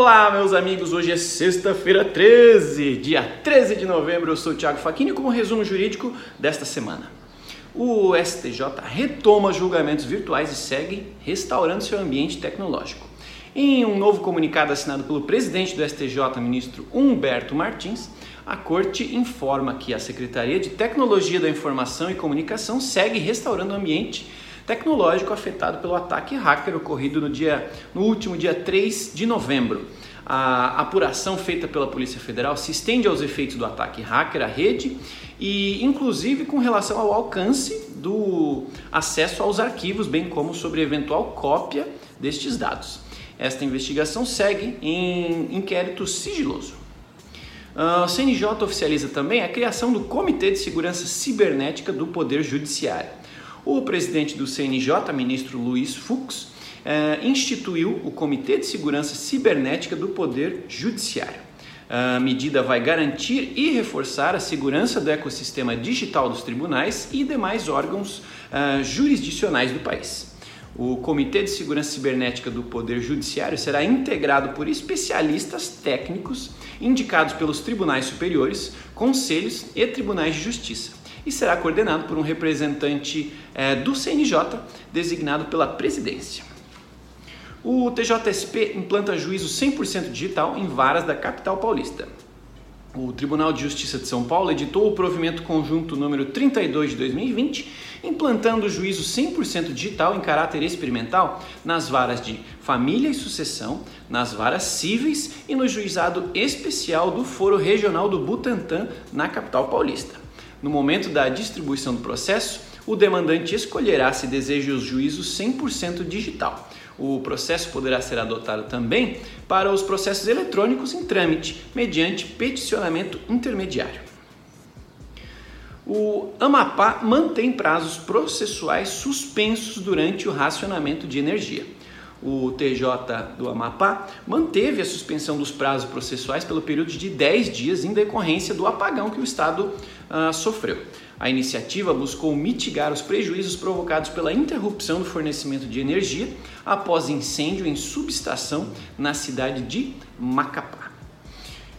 Olá, meus amigos. Hoje é sexta-feira 13, dia 13 de novembro. Eu sou o Thiago Facchini com o resumo jurídico desta semana. O STJ retoma julgamentos virtuais e segue restaurando seu ambiente tecnológico. Em um novo comunicado assinado pelo presidente do STJ, ministro Humberto Martins, a Corte informa que a Secretaria de Tecnologia da Informação e Comunicação segue restaurando o ambiente tecnológico afetado pelo ataque hacker ocorrido no, dia, no último dia 3 de novembro. A apuração feita pela Polícia Federal se estende aos efeitos do ataque hacker à rede e, inclusive, com relação ao alcance do acesso aos arquivos, bem como sobre eventual cópia destes dados. Esta investigação segue em inquérito sigiloso. O CNJ oficializa também a criação do Comitê de Segurança Cibernética do Poder Judiciário. O presidente do CNJ, ministro Luiz Fux, eh, instituiu o Comitê de Segurança Cibernética do Poder Judiciário. A medida vai garantir e reforçar a segurança do ecossistema digital dos tribunais e demais órgãos uh, jurisdicionais do país. O Comitê de Segurança Cibernética do Poder Judiciário será integrado por especialistas técnicos indicados pelos tribunais superiores, conselhos e tribunais de justiça e será coordenado por um representante é, do CNJ designado pela presidência. O TJSP implanta juízo 100% digital em varas da capital paulista. O Tribunal de Justiça de São Paulo editou o provimento conjunto número 32 de 2020, implantando o juízo 100% digital em caráter experimental nas varas de família e sucessão, nas varas cíveis e no juizado especial do Foro Regional do Butantã, na capital paulista. No momento da distribuição do processo, o demandante escolherá se deseja os juízos 100% digital. O processo poderá ser adotado também para os processos eletrônicos em trâmite, mediante peticionamento intermediário. O Amapá mantém prazos processuais suspensos durante o racionamento de energia o TJ do Amapá manteve a suspensão dos prazos processuais pelo período de 10 dias em decorrência do apagão que o Estado uh, sofreu. A iniciativa buscou mitigar os prejuízos provocados pela interrupção do fornecimento de energia após incêndio em subestação na cidade de Macapá.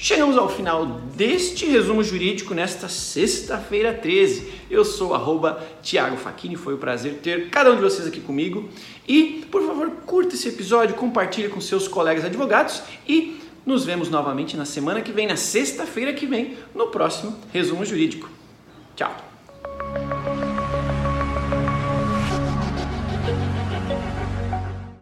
Chegamos ao final deste resumo jurídico nesta sexta-feira 13. Eu sou arroba Thiago Facchini, foi um prazer ter cada um de vocês aqui comigo. E, por favor, curta esse episódio, compartilhe com seus colegas advogados e nos vemos novamente na semana que vem, na sexta-feira que vem, no próximo resumo jurídico. Tchau!